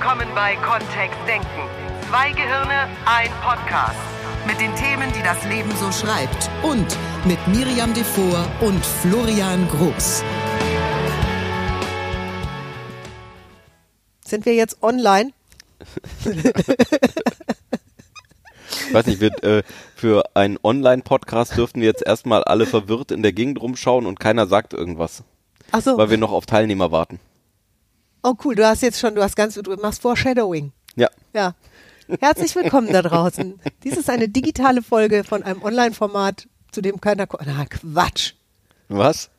willkommen bei Kontext Denken. Zwei Gehirne, ein Podcast. Mit den Themen, die das Leben so schreibt. Und mit Miriam Devor und Florian Groß. Sind wir jetzt online? Ich weiß nicht, wir, äh, für einen Online-Podcast dürften wir jetzt erstmal alle verwirrt in der Gegend rumschauen und keiner sagt irgendwas. Ach so. Weil wir noch auf Teilnehmer warten. Oh cool, du hast jetzt schon, du hast ganz, du machst Foreshadowing. Ja. Ja. Herzlich willkommen da draußen. Dies ist eine digitale Folge von einem Online-Format, zu dem keiner. Na Quatsch. Was?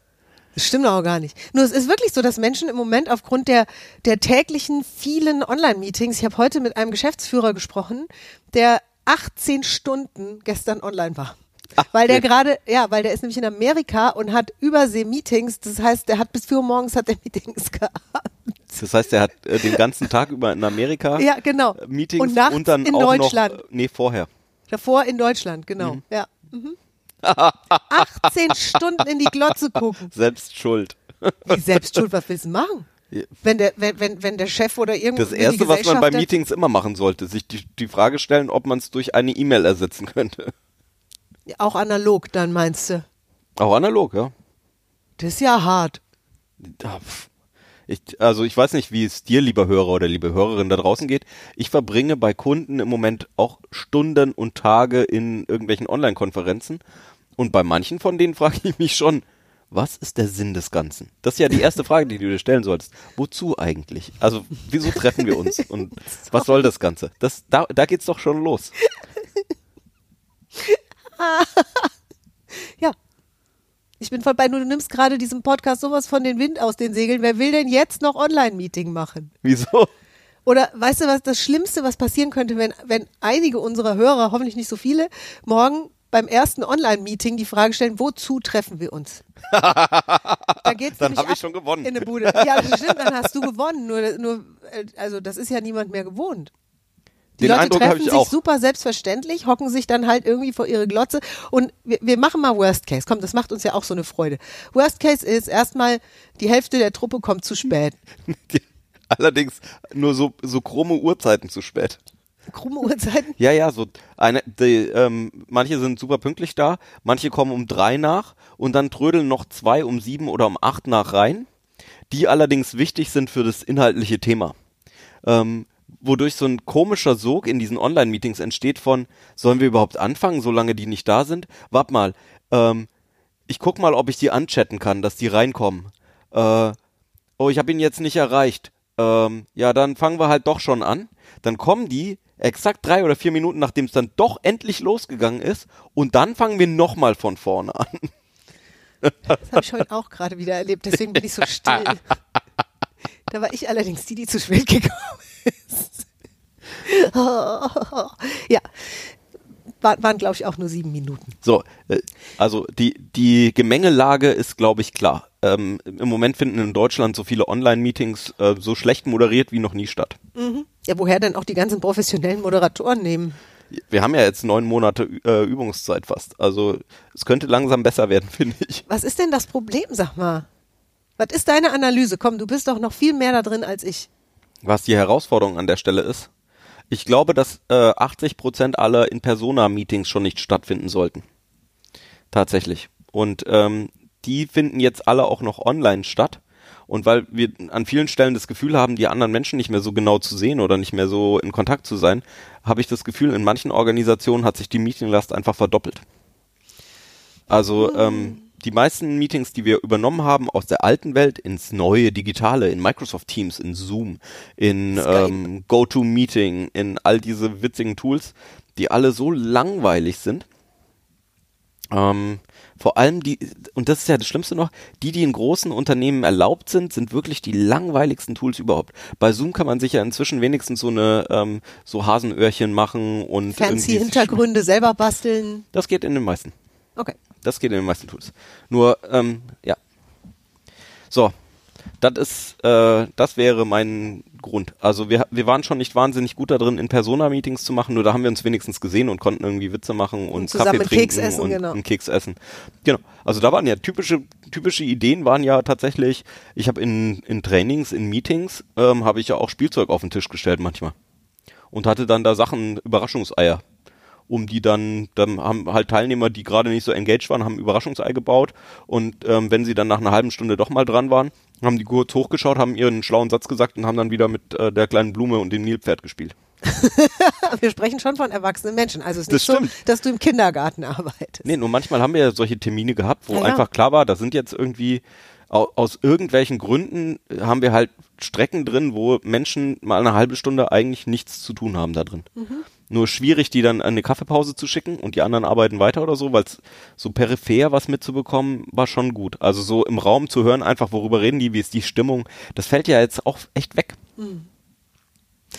Das stimmt auch gar nicht. Nur es ist wirklich so, dass Menschen im Moment aufgrund der, der täglichen vielen Online-Meetings, ich habe heute mit einem Geschäftsführer gesprochen, der 18 Stunden gestern online war. weil der gerade, ja, weil der ist nämlich in Amerika und hat Übersee-Meetings. Das heißt, der hat bis 4 Uhr morgens hat er Meetings gehabt. Das heißt, er hat äh, den ganzen Tag über in Amerika Ja, genau. Meetings Und nachts dann in auch Deutschland. noch, äh, nee, vorher. Davor in Deutschland, genau. Ja. Mhm. 18 Stunden in die Glotze gucken. Selbst schuld. Wie selbst schuld, was willst du machen? Wenn der, wenn, wenn, wenn der Chef oder irgendwas. Das erste, was man bei Meetings immer machen sollte, sich die, die Frage stellen, ob man es durch eine E-Mail ersetzen könnte. Auch analog, dann meinst du. Auch analog, ja. Das ist ja hart. Ich, also ich weiß nicht, wie es dir, lieber Hörer oder liebe Hörerin da draußen geht. Ich verbringe bei Kunden im Moment auch Stunden und Tage in irgendwelchen Online-Konferenzen. Und bei manchen von denen frage ich mich schon, was ist der Sinn des Ganzen? Das ist ja die erste Frage, die du dir stellen solltest. Wozu eigentlich? Also wieso treffen wir uns? Und was soll das Ganze? Das, da, da geht's doch schon los. Ja. Ich bin voll bei, nur du nimmst gerade diesem Podcast sowas von den Wind aus den Segeln. Wer will denn jetzt noch Online-Meeting machen? Wieso? Oder weißt du, was das Schlimmste, was passieren könnte, wenn, wenn einige unserer Hörer, hoffentlich nicht so viele, morgen beim ersten Online-Meeting die Frage stellen, wozu treffen wir uns? Da geht's Dann nämlich hab ich schon gewonnen. In eine Bude. Ja, stimmt, dann hast du gewonnen. Nur, nur, äh, also das ist ja niemand mehr gewohnt. Die Den Leute Eindruck treffen ich sich auch. super selbstverständlich, hocken sich dann halt irgendwie vor ihre Glotze und wir, wir machen mal Worst Case. Komm, das macht uns ja auch so eine Freude. Worst Case ist erstmal, die Hälfte der Truppe kommt zu spät. Allerdings nur so, so krumme Uhrzeiten zu spät. Krumme Uhrzeiten. Ja, ja, so eine, die, ähm, manche sind super pünktlich da, manche kommen um drei nach und dann trödeln noch zwei um sieben oder um acht nach rein, die allerdings wichtig sind für das inhaltliche Thema. Ähm, wodurch so ein komischer Sog in diesen Online-Meetings entsteht von, sollen wir überhaupt anfangen, solange die nicht da sind? Wart mal, ähm, ich guck mal, ob ich die anchatten kann, dass die reinkommen. Äh, oh, ich habe ihn jetzt nicht erreicht. Ähm, ja, dann fangen wir halt doch schon an. Dann kommen die exakt drei oder vier Minuten, nachdem es dann doch endlich losgegangen ist, und dann fangen wir nochmal von vorne an. Das habe ich heute auch gerade wieder erlebt, deswegen bin ich so still. Da war ich allerdings die, die zu spät gekommen ist. Ja, War, waren glaube ich auch nur sieben Minuten. So, äh, also die, die Gemengelage ist, glaube ich, klar. Ähm, Im Moment finden in Deutschland so viele Online-Meetings äh, so schlecht moderiert wie noch nie statt. Ja, woher denn auch die ganzen professionellen Moderatoren nehmen? Wir haben ja jetzt neun Monate äh, Übungszeit fast. Also es könnte langsam besser werden, finde ich. Was ist denn das Problem, sag mal? Was ist deine Analyse? Komm, du bist doch noch viel mehr da drin als ich. Was die Herausforderung an der Stelle ist. Ich glaube, dass äh, 80 Prozent aller In-Persona-Meetings schon nicht stattfinden sollten. Tatsächlich. Und ähm, die finden jetzt alle auch noch online statt. Und weil wir an vielen Stellen das Gefühl haben, die anderen Menschen nicht mehr so genau zu sehen oder nicht mehr so in Kontakt zu sein, habe ich das Gefühl, in manchen Organisationen hat sich die Meetinglast einfach verdoppelt. Also ähm, die meisten Meetings, die wir übernommen haben aus der alten Welt ins neue Digitale, in Microsoft Teams, in Zoom, in ähm, GoToMeeting, in all diese witzigen Tools, die alle so langweilig sind. Ähm, vor allem die, und das ist ja das Schlimmste noch, die, die in großen Unternehmen erlaubt sind, sind wirklich die langweiligsten Tools überhaupt. Bei Zoom kann man sich ja inzwischen wenigstens so eine, ähm, so Hasenöhrchen machen und Fancy Hintergründe selber basteln. Das geht in den meisten. Okay. Das geht in den meisten Tools. Nur, ähm, ja. So. Das ist, äh, das wäre mein Grund. Also wir, wir waren schon nicht wahnsinnig gut da drin, in Persona-Meetings zu machen, nur da haben wir uns wenigstens gesehen und konnten irgendwie Witze machen und, zusammen Kaffee trinken Keks essen, und genau. einen Keks essen. Genau. Also da waren ja typische, typische Ideen waren ja tatsächlich, ich habe in, in Trainings, in Meetings, ähm, habe ich ja auch Spielzeug auf den Tisch gestellt manchmal. Und hatte dann da Sachen, Überraschungseier um die dann, dann haben halt Teilnehmer, die gerade nicht so engaged waren, haben ein Überraschungsei gebaut und ähm, wenn sie dann nach einer halben Stunde doch mal dran waren, haben die kurz hochgeschaut, haben ihren schlauen Satz gesagt und haben dann wieder mit äh, der kleinen Blume und dem Nilpferd gespielt. Wir sprechen schon von erwachsenen Menschen. Also es ist Das nicht so, stimmt. dass du im Kindergarten arbeitest. Nee, nur manchmal haben wir ja solche Termine gehabt, wo Ja, ja. einfach klar war, da sind jetzt irgendwie au aus irgendwelchen Gründen äh, haben wir halt Strecken drin, wo Menschen mal eine halbe Stunde eigentlich nichts zu tun haben da drin. Nur schwierig, die dann an eine Kaffeepause zu schicken und die anderen arbeiten weiter oder so, weil so peripher was mitzubekommen, war schon gut. Also so im Raum zu hören, einfach worüber reden die, wie ist die Stimmung, das fällt ja jetzt auch echt weg.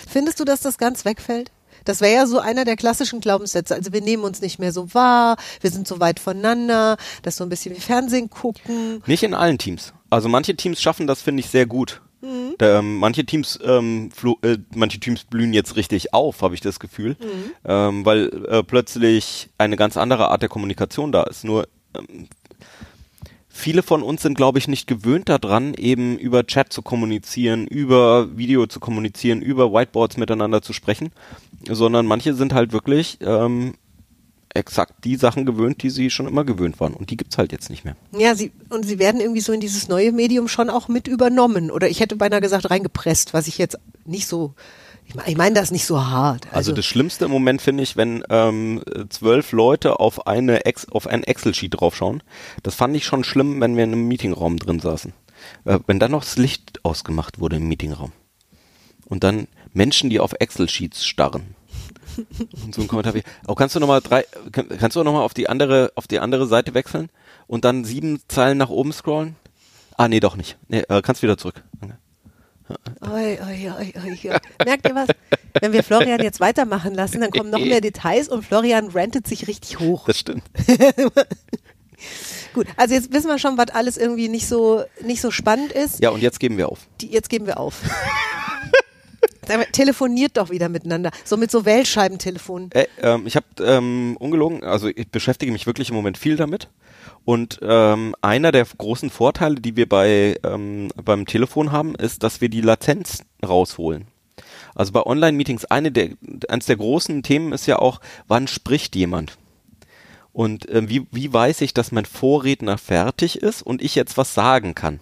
Findest du, dass das ganz wegfällt? Das wäre ja so einer der klassischen Glaubenssätze. Also wir nehmen uns nicht mehr so wahr, wir sind so weit voneinander, das ist so ein bisschen wie Fernsehen gucken. Nicht in allen Teams. Also manche Teams schaffen das, finde ich, sehr gut. Da, ähm, manche Teams, ähm, äh, manche Teams blühen jetzt richtig auf, habe ich das Gefühl, ähm, weil äh, plötzlich eine ganz andere Art der Kommunikation da ist. Nur ähm, viele von uns sind, glaube ich, nicht gewöhnt daran, eben über Chat zu kommunizieren, über Video zu kommunizieren, über Whiteboards miteinander zu sprechen, sondern manche sind halt wirklich ähm, exakt die Sachen gewöhnt, die sie schon immer gewöhnt waren. Und die gibt's halt jetzt nicht mehr. Ja, sie, und sie werden irgendwie so in dieses neue Medium schon auch mit übernommen. Oder ich hätte beinahe gesagt reingepresst, was ich jetzt nicht so, ich meine ich mein das nicht so hart. Also, das Schlimmste im Moment finde ich, wenn ähm, zwölf Leute auf eine Ex auf ein Excel-Sheet draufschauen. Das fand ich schon schlimm, wenn wir in einem Meetingraum drin saßen. Äh, wenn dann noch das Licht ausgemacht wurde im Meetingraum. Und dann Menschen, die auf Excel-Sheets starren. Und so ein Kommentar wie, oh, kannst du noch mal drei, kann, kannst du noch mal auf die andere, auf die andere Seite wechseln und dann sieben Zeilen nach oben scrollen? Ah, nee, doch nicht. Nee, äh, kannst wieder zurück. Oi, oi, oi, oi, oi. Merkt ihr was? Wenn wir Florian jetzt weitermachen lassen, dann kommen noch mehr Details und Florian rantet sich richtig hoch. Das stimmt. Gut, also jetzt wissen wir schon, was alles irgendwie nicht so, nicht so spannend ist. Ja, und jetzt geben wir auf. Die, jetzt geben wir auf. Telefoniert doch wieder miteinander. So mit so Wählscheibentelefonen. Äh, ähm, ich habe ähm, ungelogen, also ich beschäftige mich wirklich im Moment viel damit. Und ähm, einer der großen Vorteile, die wir bei ähm, beim Telefon haben, ist, dass wir die Latenz rausholen. Also bei Online-Meetings eine der eines der großen Themen ist ja auch, wann spricht jemand? Und äh, wie wie weiß ich, dass mein Vorredner fertig ist und ich jetzt was sagen kann?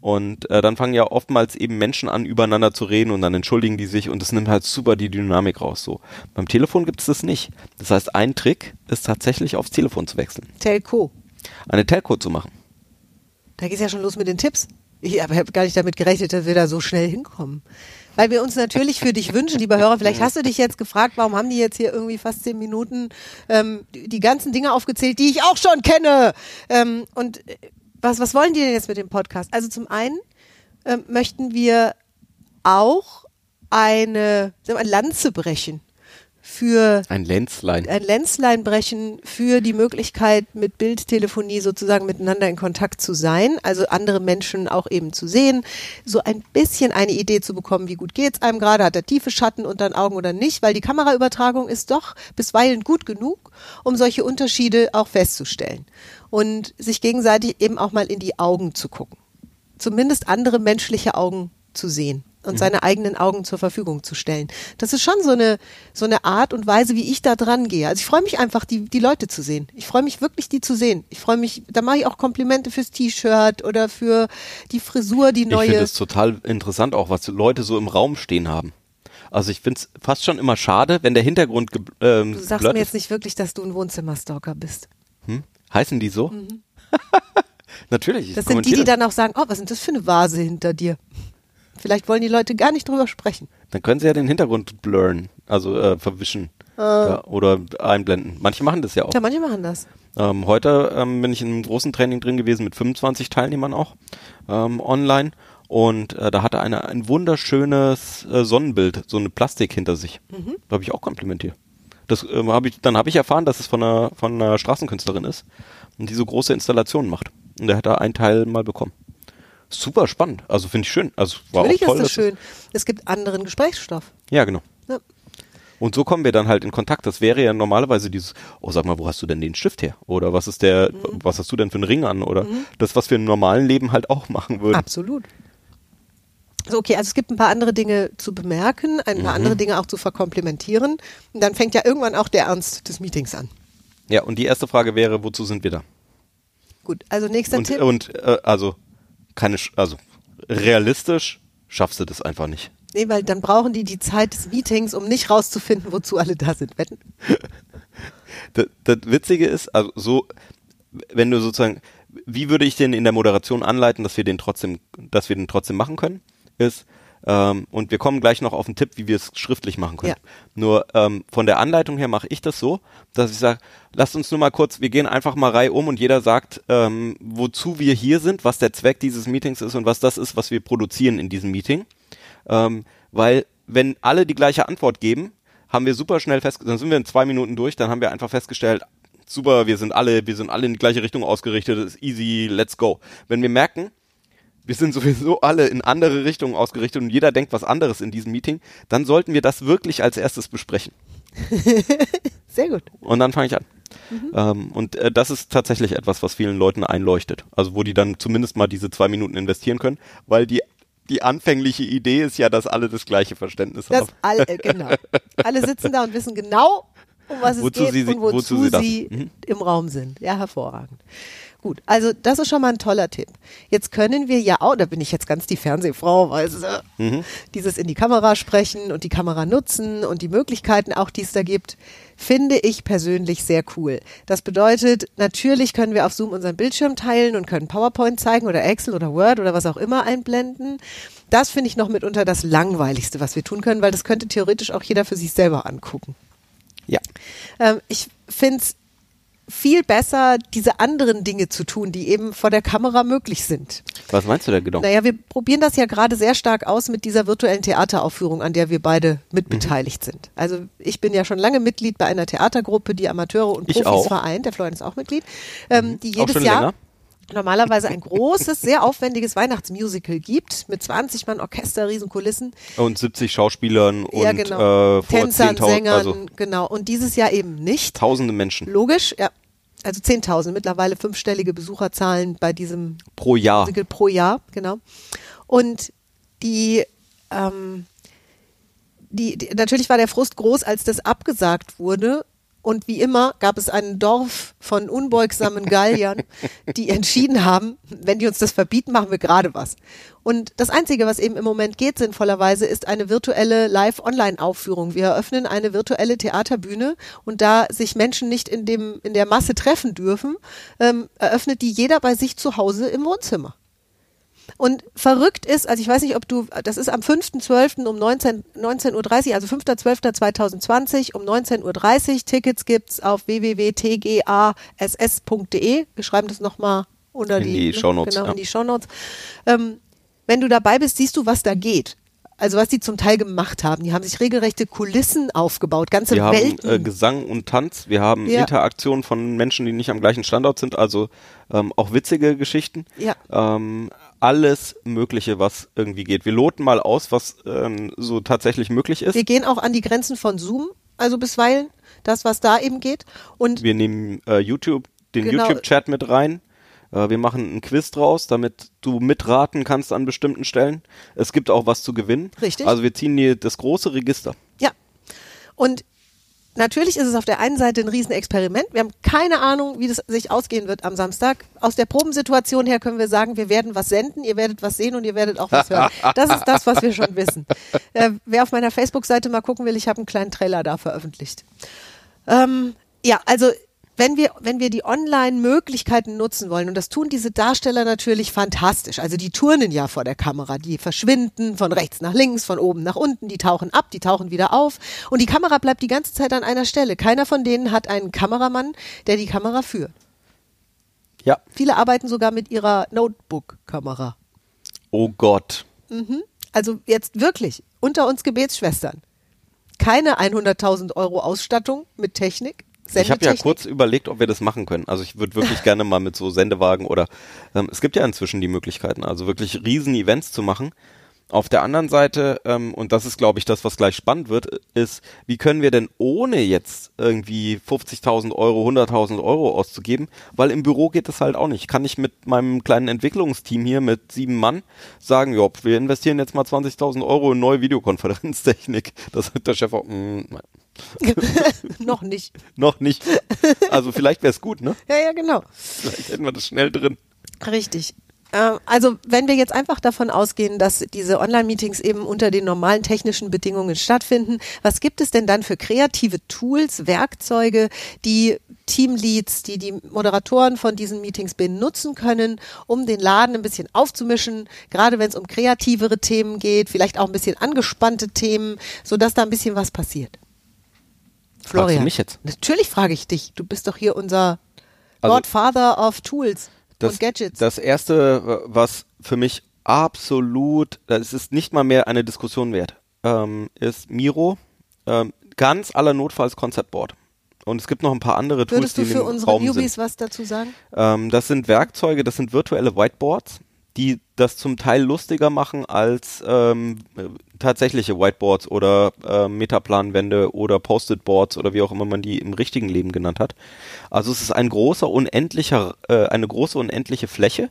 Und äh, dann fangen ja oftmals eben Menschen an, übereinander zu reden und dann entschuldigen die sich und es nimmt halt super die Dynamik raus. So beim Telefon gibt es das nicht. Das heißt, ein Trick ist tatsächlich aufs Telefon zu wechseln, Telco. eine Telco zu machen. Da geht's ja schon los mit den Tipps. Ich habe hab gar nicht damit gerechnet, dass wir da so schnell hinkommen. Weil wir uns natürlich für dich wünschen, lieber Hörer, vielleicht hast du dich jetzt gefragt, warum haben die jetzt hier irgendwie fast zehn Minuten ähm, die, die ganzen Dinge aufgezählt, die ich auch schon kenne. Ähm, und äh, was, was wollen die denn jetzt mit dem Podcast? Also zum einen ähm, möchten wir auch eine, mal, Lanze brechen für Ein Lenzlein. ein Lenzlein brechen für die Möglichkeit, mit Bildtelefonie sozusagen miteinander in Kontakt zu sein, also andere Menschen auch eben zu sehen, so ein bisschen eine Idee zu bekommen, wie gut geht's einem gerade, hat er tiefe Schatten unter den Augen oder nicht, weil die Kameraübertragung ist doch bisweilen gut genug, um solche Unterschiede auch festzustellen und sich gegenseitig eben auch mal in die Augen zu gucken. Zumindest andere menschliche Augen zu sehen und seine eigenen Augen zur Verfügung zu stellen. Das ist schon so eine, so eine Art und Weise, wie ich da dran gehe. Also ich freue mich einfach, die, die Leute zu sehen. Ich freue mich wirklich, die zu sehen. Ich freue mich, da mache ich auch Komplimente fürs T-Shirt oder für die Frisur, die Ich finde neue. es total interessant auch, was Leute so im Raum stehen haben. Also ich finde es fast schon immer schade, wenn der Hintergrund ähm, Du sagst mir jetzt nicht wirklich, dass du ein Wohnzimmerstalker bist. Hm? Heißen die so? Natürlich. Mhm. Das sind die, die dann auch sagen, oh, was ist das für eine Vase hinter dir? Vielleicht wollen die Leute gar nicht drüber sprechen. Dann können sie ja den Hintergrund blurren, also äh, verwischen ja, oder einblenden. Manche machen das ja auch. Ja, manche machen das. Ähm, heute ähm, bin ich in einem großen Training drin gewesen mit 25 Teilnehmern auch ähm, online und äh, da hatte einer ein wunderschönes äh, Sonnenbild, so eine Plastik hinter sich. Da habe ich auch komplimentiert. Das ähm, habe ich, dann habe ich erfahren, dass es von einer von einer Straßenkünstlerin ist und die so große Installationen macht. Und der hat da einen Teil mal bekommen. Super spannend. Also finde ich schön. Also war Natürlich auch toll. ist das schön. Es gibt anderen Gesprächsstoff. Ja, genau. Ja. Und so kommen wir dann halt in Kontakt. Das wäre ja normalerweise dieses, oh sag mal, wo hast du denn den Stift her? Oder was ist der, Mhm. was hast du denn für einen Ring an? Oder das, was wir im normalen Leben halt auch machen würden. Absolut. So, okay, also es gibt ein paar andere Dinge zu bemerken, ein Mhm. paar andere Dinge auch zu verkomplimentieren. Und dann fängt ja irgendwann auch der Ernst des Meetings an. Ja, und die erste Frage wäre, wozu sind wir da? Gut, also nächster Und, Tipp. und äh, also keine, also realistisch schaffst du das einfach nicht. Nee, weil dann brauchen die die Zeit des Meetings, um nicht rauszufinden, wozu alle da sind. Wetten? Das, das Witzige ist, also so, wenn du sozusagen, wie würde ich den in der Moderation anleiten, dass wir den trotzdem, dass wir den trotzdem machen können, ist, ähm, und wir kommen gleich noch auf einen Tipp, wie wir es schriftlich machen können. Ja. Nur ähm, von der Anleitung her mache ich das so, dass ich sage, lasst uns nur mal kurz, wir gehen einfach mal Reihe um und jeder sagt, ähm, wozu wir hier sind, was der Zweck dieses Meetings ist und was das ist, was wir produzieren in diesem Meeting. Ähm, weil wenn alle die gleiche Antwort geben, haben wir super schnell fest, dann sind wir in zwei Minuten durch, dann haben wir einfach festgestellt, super, wir sind alle, wir sind alle in die gleiche Richtung ausgerichtet, es ist easy, let's go. Wenn wir merken, wir sind sowieso alle in andere Richtungen ausgerichtet und jeder denkt was anderes in diesem Meeting, dann sollten wir das wirklich als erstes besprechen. Sehr gut. Und dann fange ich an. Ähm, und äh, das ist tatsächlich etwas, was vielen Leuten einleuchtet. Also wo die dann zumindest mal diese zwei Minuten investieren können, weil die, die anfängliche Idee ist ja, dass alle das gleiche Verständnis Das haben. alle, äh, genau. Alle sitzen da und wissen genau, um was es Wozu geht sie- und wozu, wozu sie sie Mhm. im Raum sind. Ja, hervorragend. Gut, also das ist schon mal ein toller Tipp. Jetzt können wir ja auch, da bin ich jetzt ganz die Fernsehfrau, weil Mhm. dieses in die Kamera sprechen und die Kamera nutzen und die Möglichkeiten auch, die es da gibt, finde ich persönlich sehr cool. Das bedeutet, natürlich können wir auf Zoom unseren Bildschirm teilen und können PowerPoint zeigen oder Excel oder Word oder was auch immer einblenden. Das finde ich noch mitunter das Langweiligste, was wir tun können, weil das könnte theoretisch auch jeder für sich selber angucken. Ja. Ähm, ich finde es viel besser, diese anderen Dinge zu tun, die eben vor der Kamera möglich sind. Was meinst du denn genau? Naja, wir probieren das ja gerade sehr stark aus mit dieser virtuellen Theateraufführung, an der wir beide mitbeteiligt sind. Also ich bin ja schon lange Mitglied bei einer Theatergruppe, die Amateure und Ich Profis auch. vereint. Der Florian ist auch Mitglied, ähm, die Auch jedes Jahr länger? Normalerweise ein großes, sehr aufwendiges Weihnachtsmusical gibt mit 20 Mann Orchester, Riesenkulissen. Und 70 Schauspielern und ja, genau. äh, vor Tänzern, 10.000, Sängern, also genau. Und dieses Jahr eben nicht. tausende Menschen Logisch, ja. Also 10.000, mittlerweile fünfstellige Besucherzahlen bei diesem pro Jahr. Musical pro Jahr, genau. Und die, ähm, die, die, natürlich war der Frust groß, als das abgesagt wurde. Und wie immer gab es einen Dorf von unbeugsamen Galliern, die entschieden haben, wenn die uns das verbieten, machen wir gerade was. Und das Einzige, was eben im Moment geht, sinnvollerweise, ist eine virtuelle Live-Online-Aufführung. Wir eröffnen eine virtuelle Theaterbühne und da sich Menschen nicht in, dem, in der Masse treffen dürfen, ähm, eröffnet die jeder bei sich zu Hause im Wohnzimmer. Und verrückt ist, also ich weiß nicht, ob du, das ist am 5.12. um 19 19.30 Uhr, also 5.12.2020 um 19.30 Uhr. Tickets gibt's auf www.tgass.de. Wir schreiben das nochmal unter In die, die Shownotes, Genau, ja. in die Shownotes. Ähm, wenn du dabei bist, siehst du, was da geht. Also was die zum Teil gemacht haben. Die haben sich regelrechte Kulissen aufgebaut, ganze Wir haben Welten. äh, Gesang und Tanz, wir haben Ja. Interaktion von Menschen, die nicht am gleichen Standort sind, also ähm, auch witzige Geschichten. Ja. Ähm, alles Mögliche, was irgendwie geht. Wir loten mal aus, was ähm, so tatsächlich möglich ist. Wir gehen auch an die Grenzen von Zoom, also bisweilen, das, was da eben geht. Und Wir nehmen äh, YouTube, den Genau. YouTube-Chat mit rein. Äh, wir machen einen Quiz draus, damit du mitraten kannst an bestimmten Stellen. Es gibt auch was zu gewinnen. Richtig. Also wir ziehen dir das große Register. Ja. Und natürlich ist es auf der einen Seite ein Riesenexperiment. Wir haben keine Ahnung, wie das sich ausgehen wird am Samstag. Aus der Probensituation her können wir sagen, wir werden was senden, ihr werdet was sehen und ihr werdet auch was hören. Das ist das, was wir schon wissen. Äh, wer auf meiner Facebook-Seite mal gucken will, ich habe einen kleinen Trailer da veröffentlicht. Ähm, ja, also wenn wir, wenn wir die Online-Möglichkeiten nutzen wollen, und das tun diese Darsteller natürlich fantastisch, also die turnen ja vor der Kamera, die verschwinden von rechts nach links, von oben nach unten, die tauchen ab, die tauchen wieder auf und die Kamera bleibt die ganze Zeit an einer Stelle. Keiner von denen hat einen Kameramann, der die Kamera führt. Ja. Viele arbeiten sogar mit ihrer Notebook-Kamera. Oh Gott. Also jetzt wirklich, unter uns Gebetsschwestern. Keine 100.000 Euro Ausstattung mit Technik. Ich habe ja kurz überlegt, ob wir das machen können. Also ich würde wirklich gerne mal mit so Sendewagen oder ähm, es gibt ja inzwischen die Möglichkeiten, also wirklich riesen Events zu machen. Auf der anderen Seite, ähm, und das ist, glaube ich, das, was gleich spannend wird, ist, wie können wir denn ohne jetzt irgendwie 50.000 Euro, 100.000 Euro auszugeben, weil im Büro geht das halt auch nicht. Kann ich mit meinem kleinen Entwicklungsteam hier mit sieben Mann sagen, ja, wir investieren jetzt mal 20.000 Euro in neue Videokonferenztechnik. Das sagt der Chef auch, mm, nein, Noch nicht. noch nicht. Also vielleicht wäre es gut, ne? Ja, ja, genau. Vielleicht hätten wir das schnell drin. Richtig. Ähm, Also wenn wir jetzt einfach davon ausgehen, dass diese Online-Meetings eben unter den normalen technischen Bedingungen stattfinden, was gibt es denn dann für kreative Tools, Werkzeuge, die Teamleads, die die Moderatoren von diesen Meetings benutzen können, um den Laden ein bisschen aufzumischen, gerade wenn es um kreativere Themen geht, vielleicht auch ein bisschen angespannte Themen, sodass da ein bisschen was passiert. Fragst du mich jetzt? Natürlich frage ich dich. Du bist doch hier unser Also- Godfather of Tools Das, und Gadgets. das erste, was für mich absolut, das ist nicht mal mehr eine Diskussion wert, ähm, ist Miro, ähm, ganz aller Notfalls Conceptboard. Und es gibt noch ein paar andere Tools, Würdest die du in für unsere Raum Newbies sind. was dazu sagen? Ähm, das sind Werkzeuge, das sind virtuelle Whiteboards, die das zum Teil lustiger machen als ähm, äh, tatsächliche Whiteboards oder äh, Metaplanwände oder Post-it-Boards oder wie auch immer man die im richtigen Leben genannt hat. Also es ist ein großer, unendlicher, äh, eine große, unendliche Fläche.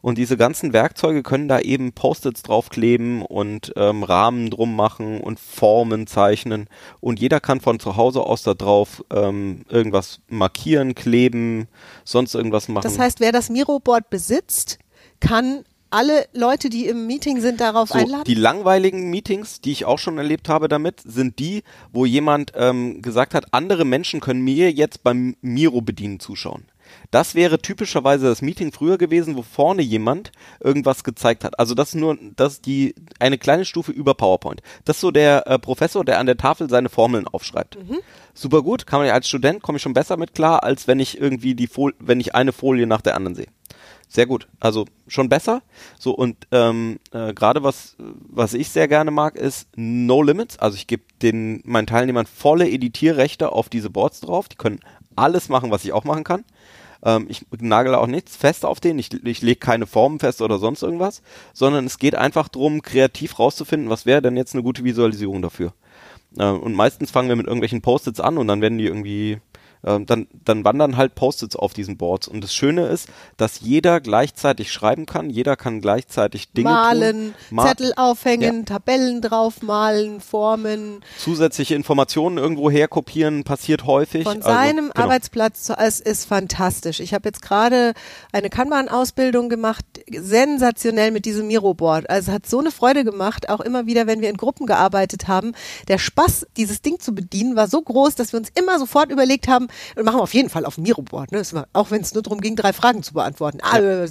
Und diese ganzen Werkzeuge können da eben Post-its draufkleben und ähm, Rahmen drum machen und Formen zeichnen. Und jeder kann von zu Hause aus da drauf ähm, irgendwas markieren, kleben, sonst irgendwas machen. Das heißt, wer das Miro-Board besitzt, kann alle Leute, die im Meeting sind, darauf So, einladen? die langweiligen Meetings, die ich auch schon erlebt habe damit, sind die, wo jemand ähm, gesagt hat, andere Menschen können mir jetzt beim Miro bedienen zuschauen. Das wäre typischerweise das Meeting früher gewesen, wo vorne jemand irgendwas gezeigt hat. Also das ist nur, das die eine kleine Stufe über PowerPoint. Das ist so der äh, Professor, der an der Tafel seine Formeln aufschreibt. Super gut, kann man ja als Student komme ich schon besser mit klar, als wenn ich irgendwie die Folie, wenn ich eine Folie nach der anderen sehe. Sehr gut. Also schon besser. So und ähm, äh, gerade was was ich sehr gerne mag ist No Limits. Also ich gebe den meinen Teilnehmern volle Editierrechte auf diese Boards drauf. Die können alles machen, was ich auch machen kann. Ähm, ich nagel auch nichts fest auf denen. Ich, ich lege keine Formen fest oder sonst irgendwas, sondern es geht einfach drum, kreativ rauszufinden, was wäre denn jetzt eine gute Visualisierung dafür. Äh, und meistens fangen wir mit irgendwelchen Post-its an und dann werden die irgendwie ähm, dann, dann wandern halt Post-its auf diesen Boards. Und das Schöne ist, dass jeder gleichzeitig schreiben kann, jeder kann gleichzeitig Dinge Malen. Ma Zettel aufhängen, Tabellen draufmalen, Formen. Zusätzliche Informationen irgendwo herkopieren, passiert häufig. Von Also, seinem genau. Arbeitsplatz es ist fantastisch. Ich habe jetzt gerade eine Kanban-Ausbildung gemacht, sensationell mit diesem Miro-Board. Also es hat so eine Freude gemacht, auch immer wieder, wenn wir in Gruppen gearbeitet haben. Der Spaß, dieses Ding zu bedienen, war so groß, dass wir uns immer sofort überlegt haben, wir machen wir auf jeden Fall auf dem Miro-Board, ne? Auch wenn es nur darum ging, drei Fragen zu beantworten. Ah,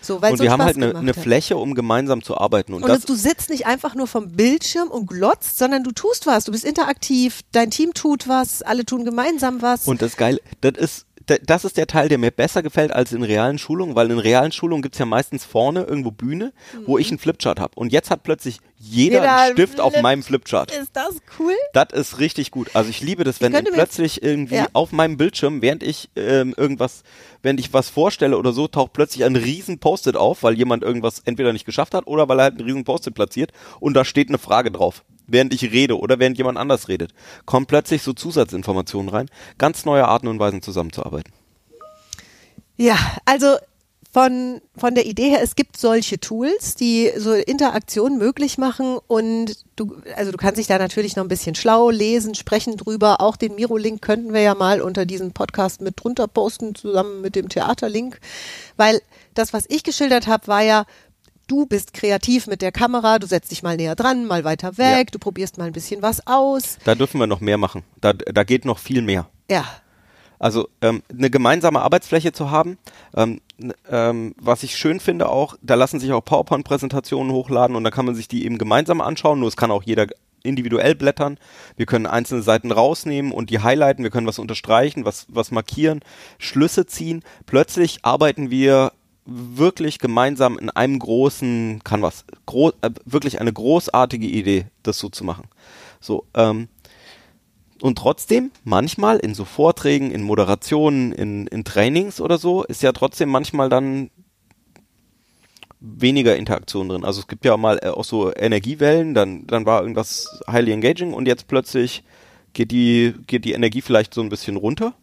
so, weil Und so wir haben Spaß halt eine, eine. Fläche, um gemeinsam zu arbeiten. Und, Und du sitzt nicht einfach nur vom Bildschirm und glotzt, sondern du tust was. Du bist interaktiv, dein Team tut was, alle tun gemeinsam was. Und das geil, das ist das ist der Teil, der mir besser gefällt als in realen Schulungen, weil in realen Schulungen gibt's ja meistens vorne irgendwo Bühne, wo ich einen Flipchart habe. Und jetzt hat plötzlich jeder Jeder einen Stift auf Flip- meinem Flipchart. ist das cool? Das ist richtig gut. Also ich liebe das, wenn plötzlich irgendwie Ja. auf meinem Bildschirm, während ich ähm, irgendwas, während ich was vorstelle oder so, taucht plötzlich ein riesen Post-it auf, weil jemand irgendwas entweder nicht geschafft hat oder weil er halt einen riesen Post-it platziert und da steht eine Frage drauf. Während ich rede oder während jemand anders redet, kommen plötzlich so Zusatzinformationen rein. Ganz neue Arten und Weisen zusammenzuarbeiten. Ja, also von, von der Idee her, es gibt solche Tools, die so Interaktion möglich machen und du, also du kannst dich da natürlich noch ein bisschen schlau lesen, sprechen drüber. Auch den Miro-Link könnten wir ja mal unter diesen Podcast mit drunter posten, zusammen mit dem Theaterlink, weil das, was ich geschildert habe, war ja, du bist kreativ mit der Kamera, du setzt dich mal näher dran, mal weiter weg, Ja. du probierst mal ein bisschen was aus. Da dürfen wir noch mehr machen. Da, da geht noch viel mehr. Ja, Also ähm, eine gemeinsame Arbeitsfläche zu haben, ähm, ähm, was ich schön finde auch, da lassen sich auch PowerPoint-Präsentationen hochladen und da kann man sich die eben gemeinsam anschauen, nur es kann auch jeder individuell blättern. Wir können einzelne Seiten rausnehmen und die highlighten, wir können was unterstreichen, was, was markieren, Schlüsse ziehen. Plötzlich arbeiten wir wirklich gemeinsam in einem großen Canvas. Gro äh, wirklich eine großartige Idee, das so zu machen. So, ähm, Und trotzdem, manchmal in so Vorträgen, in Moderationen, in, in Trainings oder so, ist ja trotzdem manchmal dann weniger Interaktion drin. Also es gibt ja mal äh, auch so Energiewellen, dann, dann war irgendwas highly engaging und jetzt plötzlich geht die, geht die Energie vielleicht so ein bisschen runter.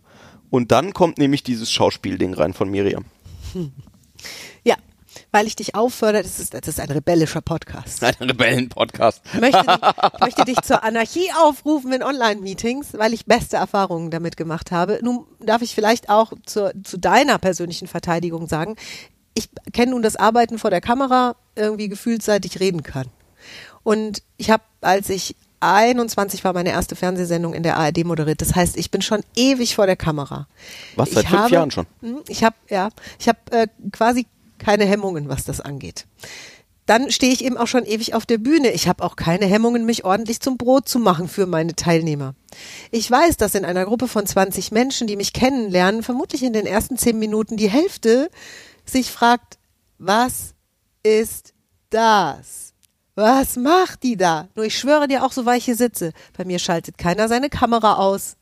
Und dann kommt nämlich dieses Schauspielding rein von Miriam. Ja, weil ich dich auffordere, das ist, das ist ein rebellischer Podcast. Ein Rebellen-Podcast. Ich möchte, ich möchte dich zur Anarchie aufrufen in Online-Meetings, weil ich beste Erfahrungen damit gemacht habe. Nun darf ich vielleicht auch zur, zu deiner persönlichen Verteidigung sagen, ich kenne nun das Arbeiten vor der Kamera irgendwie gefühlt, seit ich reden kann. Und ich habe, als ich 21 war meine erste Fernsehsendung in der ARD moderiert. Das heißt, ich bin schon ewig vor der Kamera. Was, seit ich fünf habe, Jahren schon? Hm, Ich habe ja, ich habe äh, quasi keine Hemmungen, was das angeht. Dann stehe ich eben auch schon ewig auf der Bühne. Ich habe auch keine Hemmungen, mich ordentlich zum Brot zu machen für meine Teilnehmer. Ich weiß, dass in einer Gruppe von 20 Menschen, die mich kennenlernen, vermutlich in den ersten 10 Minuten die Hälfte sich fragt, was ist das? Was macht die da? Nur ich schwöre dir auch, so weiche Sitze. Bei mir schaltet keiner seine Kamera aus.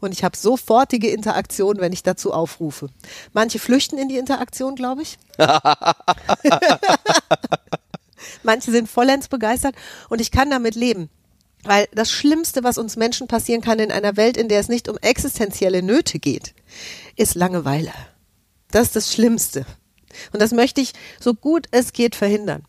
Und ich habe sofortige Interaktion, wenn ich dazu aufrufe. Manche flüchten in die Interaktion, glaube ich. Manche sind vollends begeistert und ich kann damit leben. Weil das Schlimmste, was uns Menschen passieren kann in einer Welt, in der es nicht um existenzielle Nöte geht, ist Langeweile. Das ist das Schlimmste. Und das möchte ich so gut es geht verhindern.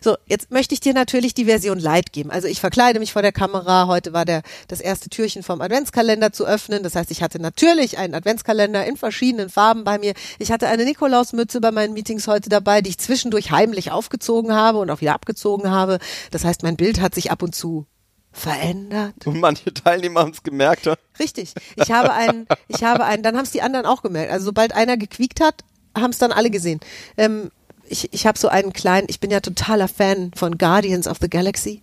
So, jetzt möchte ich dir natürlich die Version Light geben. Also ich verkleide mich vor der Kamera. Heute war der, das erste Türchen vom Adventskalender zu öffnen. Das heißt, ich hatte natürlich einen Adventskalender in verschiedenen Farben bei mir. Ich hatte eine Nikolausmütze bei meinen Meetings heute dabei, die ich zwischendurch heimlich aufgezogen habe und auch wieder abgezogen habe. Das heißt, mein Bild hat sich ab und zu verändert. Und manche Teilnehmer haben es gemerkt. Ja? Richtig. Ich habe einen, ich habe einen, dann haben es die anderen auch gemerkt. Also sobald einer gequiekt hat, haben es dann alle gesehen. Ähm, ich, ich habe so einen kleinen, ich bin ja totaler Fan von Guardians of the Galaxy.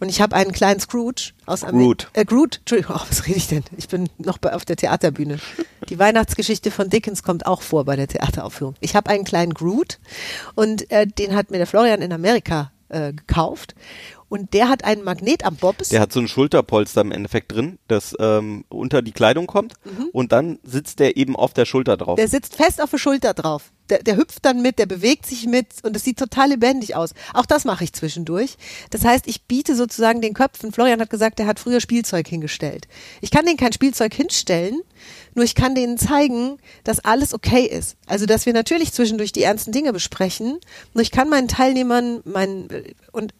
Und ich habe einen kleinen Scrooge aus Groot. Äh, Groot, Entschuldigung, oh, was rede ich denn? Ich bin noch bei, auf der Theaterbühne. Die Weihnachtsgeschichte von Dickens kommt auch vor bei der Theateraufführung. Ich habe einen kleinen Groot und äh, den hat mir der Florian in Amerika äh, gekauft. Und der hat einen Magnet am Bobs. Der hat so ein Schulterpolster im Endeffekt drin, das ähm, unter die Kleidung kommt und dann sitzt der eben auf der Schulter drauf. Der sitzt fest auf der Schulter drauf. Der, der hüpft dann mit, der bewegt sich mit und es sieht total lebendig aus. Auch das mache ich zwischendurch. Das heißt, ich biete sozusagen den Köpfen. Florian hat gesagt, er hat früher Spielzeug hingestellt. Ich kann denen kein Spielzeug hinstellen, nur ich kann denen zeigen, dass alles okay ist. Also, dass wir natürlich zwischendurch die ernsten Dinge besprechen. Nur ich kann meinen Teilnehmern, meinen, und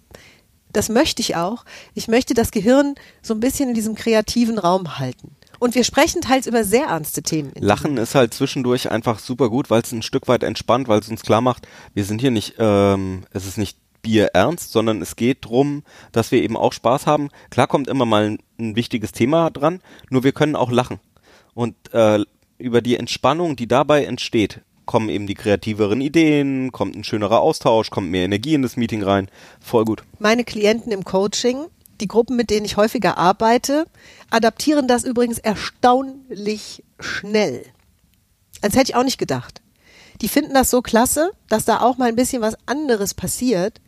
das möchte ich auch. Ich möchte das Gehirn so ein bisschen in diesem kreativen Raum halten. Und wir sprechen teils über sehr ernste Themen. Lachen ist halt zwischendurch einfach super gut, weil es ein Stück weit entspannt, weil es uns klar macht, wir sind hier nicht, ähm, es ist nicht Bier ernst, sondern es geht drum, dass wir eben auch Spaß haben. Klar kommt immer mal ein, ein wichtiges Thema dran, nur wir können auch lachen. Und äh, über die Entspannung, die dabei entsteht, kommen eben die kreativeren Ideen, kommt ein schönerer Austausch, kommt mehr Energie in das Meeting rein. Voll gut. Meine Klienten im Coaching, die Gruppen, mit denen ich häufiger arbeite, adaptieren das übrigens erstaunlich schnell. Als hätte ich auch nicht gedacht. Die finden das so klasse, dass da auch mal ein bisschen was anderes passiert,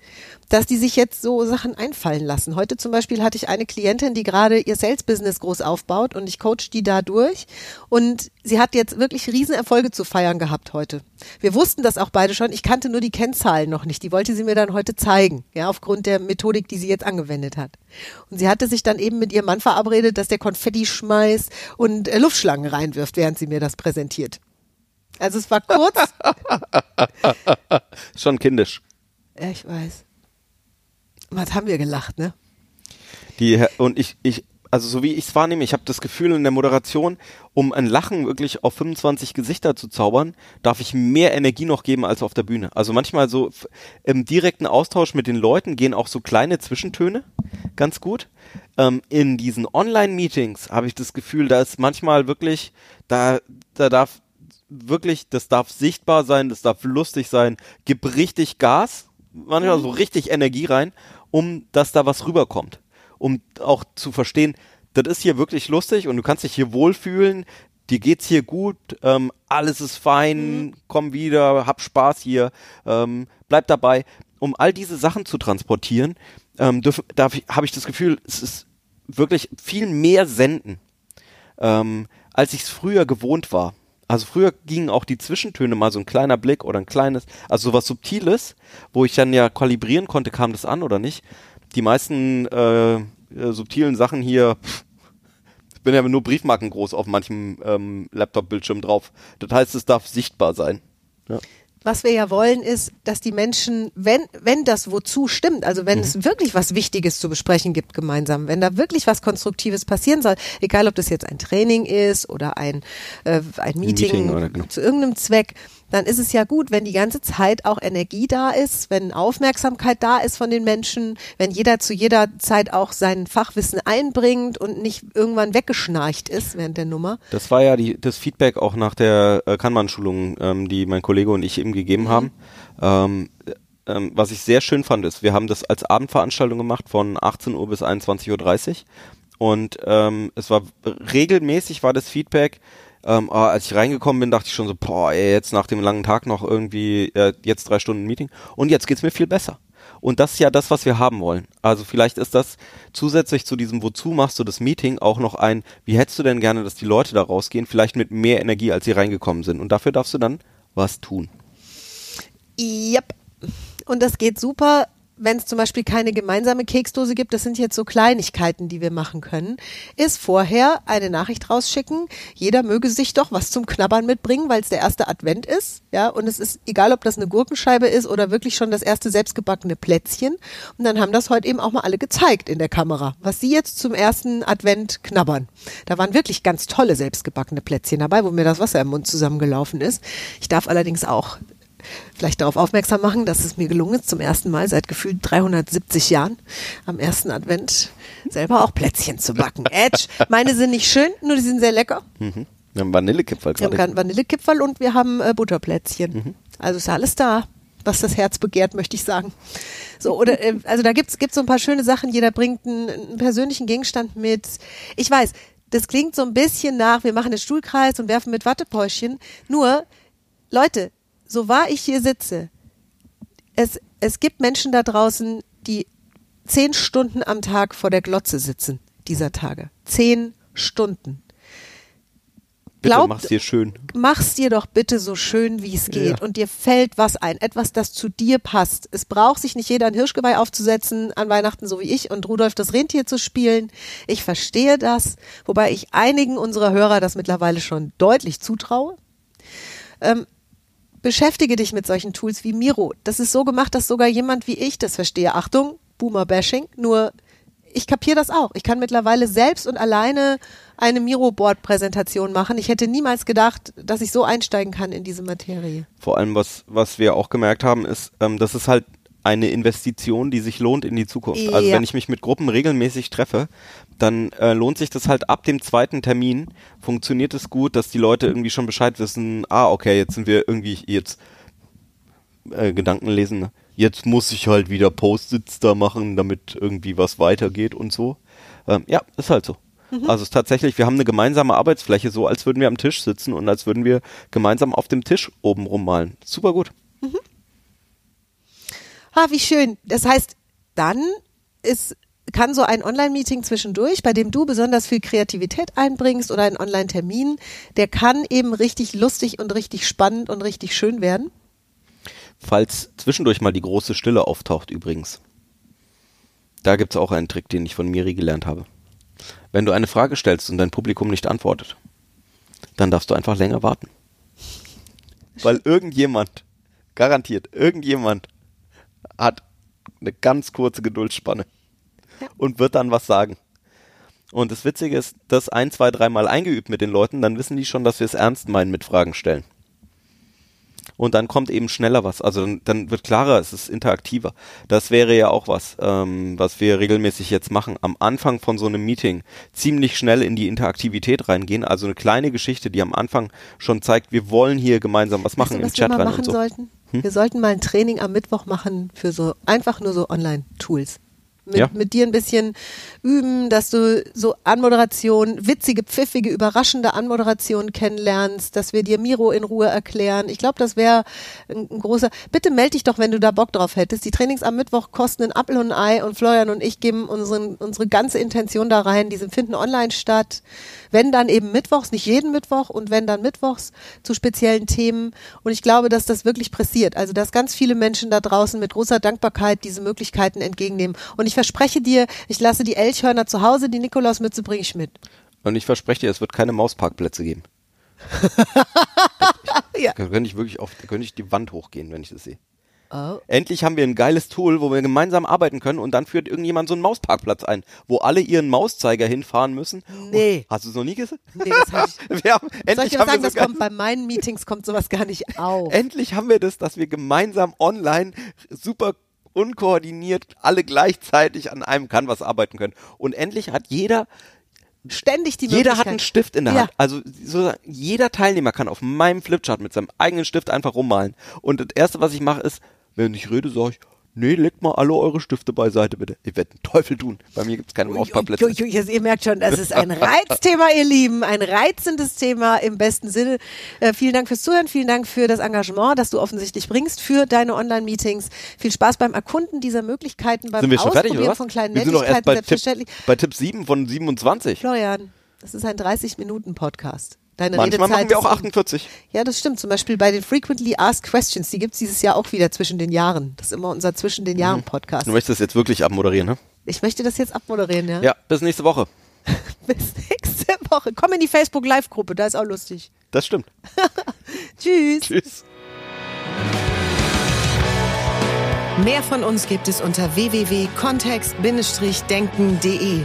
dass die sich jetzt so Sachen einfallen lassen. Heute zum Beispiel hatte ich eine Klientin, die gerade ihr Sales-Business groß aufbaut und ich coach die da durch und sie hat jetzt wirklich Riesenerfolge zu feiern gehabt heute. Wir wussten das auch beide schon, ich kannte nur die Kennzahlen noch nicht, die wollte sie mir dann heute zeigen, ja, aufgrund der Methodik, die sie jetzt angewendet hat. Und sie hatte sich dann eben mit ihrem Mann verabredet, dass der Konfetti schmeißt und äh, Luftschlangen reinwirft, während sie mir das präsentiert. Also es war kurz, Schon kindisch. ja, ich weiß. Was haben wir gelacht, ne? Die, und ich, ich, also so wie ich es wahrnehme, ich habe das Gefühl in der Moderation, um ein Lachen wirklich auf 25 Gesichter zu zaubern, darf ich mehr Energie noch geben als auf der Bühne. Also manchmal so im direkten Austausch mit den Leuten gehen auch so kleine Zwischentöne ganz gut. Ähm, in diesen Online-Meetings habe ich das Gefühl, da ist manchmal wirklich, da, da darf wirklich, das darf sichtbar sein, das darf lustig sein, gib richtig Gas, manchmal so richtig Energie rein, um dass da was rüberkommt. Um auch zu verstehen, das ist hier wirklich lustig und du kannst dich hier wohlfühlen, dir geht's hier gut, ähm, alles ist fein, komm wieder, hab Spaß hier, ähm, bleib dabei. Um all diese Sachen zu transportieren, ähm, habe ich das Gefühl, es ist wirklich viel mehr senden, ähm, als ich es früher gewohnt war. Also früher gingen auch die Zwischentöne mal so ein kleiner Blick oder ein kleines, also sowas Subtiles, wo ich dann ja kalibrieren konnte, kam das an oder nicht. Die meisten äh, äh, subtilen Sachen hier, pff, ich bin ja nur Briefmarken groß auf manchem ähm, Laptop-Bildschirm drauf. Das heißt, es darf sichtbar sein. Ja. Was wir ja wollen, ist, dass die Menschen, wenn, wenn das wozu stimmt, also wenn es wirklich was Wichtiges zu besprechen gibt gemeinsam, wenn da wirklich was Konstruktives passieren soll, egal ob das jetzt ein Training ist oder ein, äh, ein Meeting, Meeting oder genau. zu irgendeinem Zweck, dann ist es ja gut, wenn die ganze Zeit auch Energie da ist, wenn Aufmerksamkeit da ist von den Menschen, wenn jeder zu jeder Zeit auch sein Fachwissen einbringt und nicht irgendwann weggeschnarcht ist während der Nummer. Das war ja die, das Feedback auch nach der äh, Kanban-Schulung, ähm, die mein Kollege und ich eben gegeben haben. Ähm, ähm, was ich sehr schön fand, ist, wir haben das als Abendveranstaltung gemacht von 18 Uhr bis 21.30 Uhr. Und ähm, es war regelmäßig war das Feedback, ähm, ah, als ich reingekommen bin, dachte ich schon so, boah, ey, jetzt nach dem langen Tag noch irgendwie, äh, jetzt drei Stunden Meeting. Und jetzt geht's mir viel besser. Und das ist ja das, was wir haben wollen. Also vielleicht ist das zusätzlich zu diesem, wozu machst du das Meeting, auch noch ein, wie hättest du denn gerne, dass die Leute da rausgehen, vielleicht mit mehr Energie, als sie reingekommen sind. Und dafür darfst du dann was tun. Yep. Und das geht super, wenn es zum Beispiel keine gemeinsame Keksdose gibt, das sind jetzt so Kleinigkeiten, die wir machen können, ist vorher eine Nachricht rausschicken. Jeder möge sich doch was zum Knabbern mitbringen, weil es der erste Advent ist. Ja, und es ist egal, ob das eine Gurkenscheibe ist oder wirklich schon das erste selbstgebackene Plätzchen. Und dann haben das heute eben auch mal alle gezeigt in der Kamera, was sie jetzt zum ersten Advent knabbern. Da waren wirklich ganz tolle selbstgebackene Plätzchen dabei, wo mir das Wasser im Mund zusammengelaufen ist. Ich darf allerdings auch vielleicht darauf aufmerksam machen, dass es mir gelungen ist, zum ersten Mal seit gefühlt 370 Jahren am ersten Advent selber auch Plätzchen zu backen. Edge, meine sind nicht schön, nur die sind sehr lecker. Mhm. Wir haben Vanillekipferl Wir haben gerade. gerade Vanillekipferl und wir haben äh, Butterplätzchen. Also ist alles da, was das Herz begehrt, möchte ich sagen. So, oder, äh, also da gibt's gibt's so ein paar schöne Sachen. Jeder bringt einen, einen persönlichen Gegenstand mit. Ich weiß, das klingt so ein bisschen nach, wir machen einen Stuhlkreis und werfen mit Wattepäuschen. Nur, Leute, so wahr ich hier sitze, es, es gibt Menschen da draußen, die zehn Stunden am Tag vor der Glotze sitzen, dieser Tage. Zehn Stunden. Bitte glaubt- mach's dir schön. mach's dir doch bitte so schön, wie es geht. Und dir fällt was ein. Etwas, das zu dir passt. Es braucht sich nicht jeder ein Hirschgeweih aufzusetzen an Weihnachten, so wie ich, und Rudolf das Rentier zu spielen. Ich verstehe das, wobei ich einigen unserer Hörer das mittlerweile schon deutlich zutraue. Ähm, beschäftige dich mit solchen Tools wie Miro. Das ist so gemacht, dass sogar jemand wie ich das verstehe. Achtung, Boomer-Bashing. Nur ich kapiere das auch. Ich kann mittlerweile selbst und alleine eine Miro-Board-Präsentation machen. Ich hätte niemals gedacht, dass ich so einsteigen kann in diese Materie. Vor allem, was, was wir auch gemerkt haben, ist, ähm, das ist halt eine Investition, die sich lohnt in die Zukunft. Also Ja. wenn ich mich mit Gruppen regelmäßig treffe, dann äh, lohnt sich das halt ab dem zweiten Termin, funktioniert es gut, dass die Leute irgendwie schon Bescheid wissen, ah, okay, jetzt sind wir irgendwie jetzt äh, Gedanken lesen, ne? jetzt muss ich halt wieder Post-its da machen, damit irgendwie was weitergeht und so. Ähm, ja, ist halt so. Also es ist tatsächlich, wir haben eine gemeinsame Arbeitsfläche, so als würden wir am Tisch sitzen und als würden wir gemeinsam auf dem Tisch oben rummalen. Super gut. Ah, wie schön. Das heißt, dann ist, kann so ein Online-Meeting zwischendurch, bei dem du besonders viel Kreativität einbringst oder ein Online-Termin, der kann eben richtig lustig und richtig spannend und richtig schön werden. Falls zwischendurch mal die große Stille auftaucht übrigens. Da gibt's auch einen Trick, den ich von Miri gelernt habe. Wenn du eine Frage stellst und dein Publikum nicht antwortet, dann darfst du einfach länger warten. Weil irgendjemand, garantiert, irgendjemand hat eine ganz kurze Geduldsspanne und wird dann was sagen. Und das Witzige ist, das ein, zwei, dreimal eingeübt mit den Leuten, dann wissen die schon, dass wir es ernst meinen mit Fragen stellen. Und dann kommt eben schneller was. Also dann, dann wird klarer, es ist interaktiver. Das wäre ja auch was, ähm, was wir regelmäßig jetzt machen. Am Anfang von so einem Meeting ziemlich schnell in die Interaktivität reingehen. Also eine kleine Geschichte, die am Anfang schon zeigt, wir wollen hier gemeinsam was machen weißt du, im was wir Chat mal rein machen und so. sollten? Wir sollten mal ein Training am Mittwoch machen für so einfach nur so Online-Tools. Mit, Ja. mit dir ein bisschen üben, dass du so Anmoderation, witzige, pfiffige, überraschende Anmoderation kennenlernst, dass wir dir Miro in Ruhe erklären. Ich glaube, das wäre ein, ein großer. Bitte melde dich doch, wenn du da Bock drauf hättest. Die Trainings am Mittwoch kosten ein Apfel und ein Ei und Florian und ich geben unseren, unsere ganze Intention da rein. Die sind- finden online statt. Wenn dann eben mittwochs, nicht jeden Mittwoch und wenn dann mittwochs zu speziellen Themen. Und ich glaube, dass das wirklich pressiert. Also, dass ganz viele Menschen da draußen mit großer Dankbarkeit diese Möglichkeiten entgegennehmen. Und ich verspreche dir, ich lasse die Elchhörner zu Hause, die Nikolausmütze bringe ich mit. Und ich verspreche dir, es wird keine Mausparkplätze geben. Ja. Da könnte ich wirklich auf, da könnte ich die Wand hochgehen, wenn ich das sehe. Oh. Endlich haben wir ein geiles Tool, wo wir gemeinsam arbeiten können und dann führt irgendjemand so einen Mausparkplatz ein, wo alle ihren Mauszeiger hinfahren müssen. Nee. Und, hast du es noch nie gesehen? Nee, das hab ich. Wir haben, Soll ich dir sagen, das kommt bei meinen Meetings kommt sowas gar nicht auf. endlich haben wir das, dass wir gemeinsam online super unkoordiniert alle gleichzeitig an einem Canvas arbeiten können. Und endlich hat jeder Ständig die Jeder hat einen Stift in der Ja. Hand. Also so, jeder Teilnehmer kann auf meinem Flipchart mit seinem eigenen Stift einfach rummalen. Und das erste, was ich mache, ist, wenn ich rede, sage ich, nee, legt mal alle eure Stifte beiseite, bitte. Ich werde einen Teufel tun. Bei mir gibt's keine Mausparkplätze. Ui, ui, ui, ihr merkt schon, das ist ein Reizthema, ihr Lieben. Ein reizendes Thema im besten Sinne. Äh, vielen Dank fürs Zuhören, vielen Dank für das Engagement, das du offensichtlich bringst für deine Online-Meetings. Viel Spaß beim Erkunden dieser Möglichkeiten, beim Sind wir schon Ausprobieren fertig, oder von kleinen wir sind doch erst Nettigkeiten, bei Tipp, selbstverständlich. bei Tipp 7 von 27. Florian, das ist ein 30-Minuten-Podcast. Deine Manchmal Redezeit machen wir auch ist- 48. Ja, das stimmt. Zum Beispiel bei den Frequently Asked Questions. Die gibt's dieses Jahr auch wieder zwischen den Jahren. Das ist immer unser Zwischen den Jahren Podcast. Du möchtest jetzt wirklich abmoderieren, ne? Ich möchte das jetzt abmoderieren, ja? Ja, bis nächste Woche. Bis nächste Woche. Komm in die Facebook Live-Gruppe, da ist auch lustig. Das stimmt. Tschüss. Tschüss. Mehr von uns gibt es unter www.kontext-denken.de.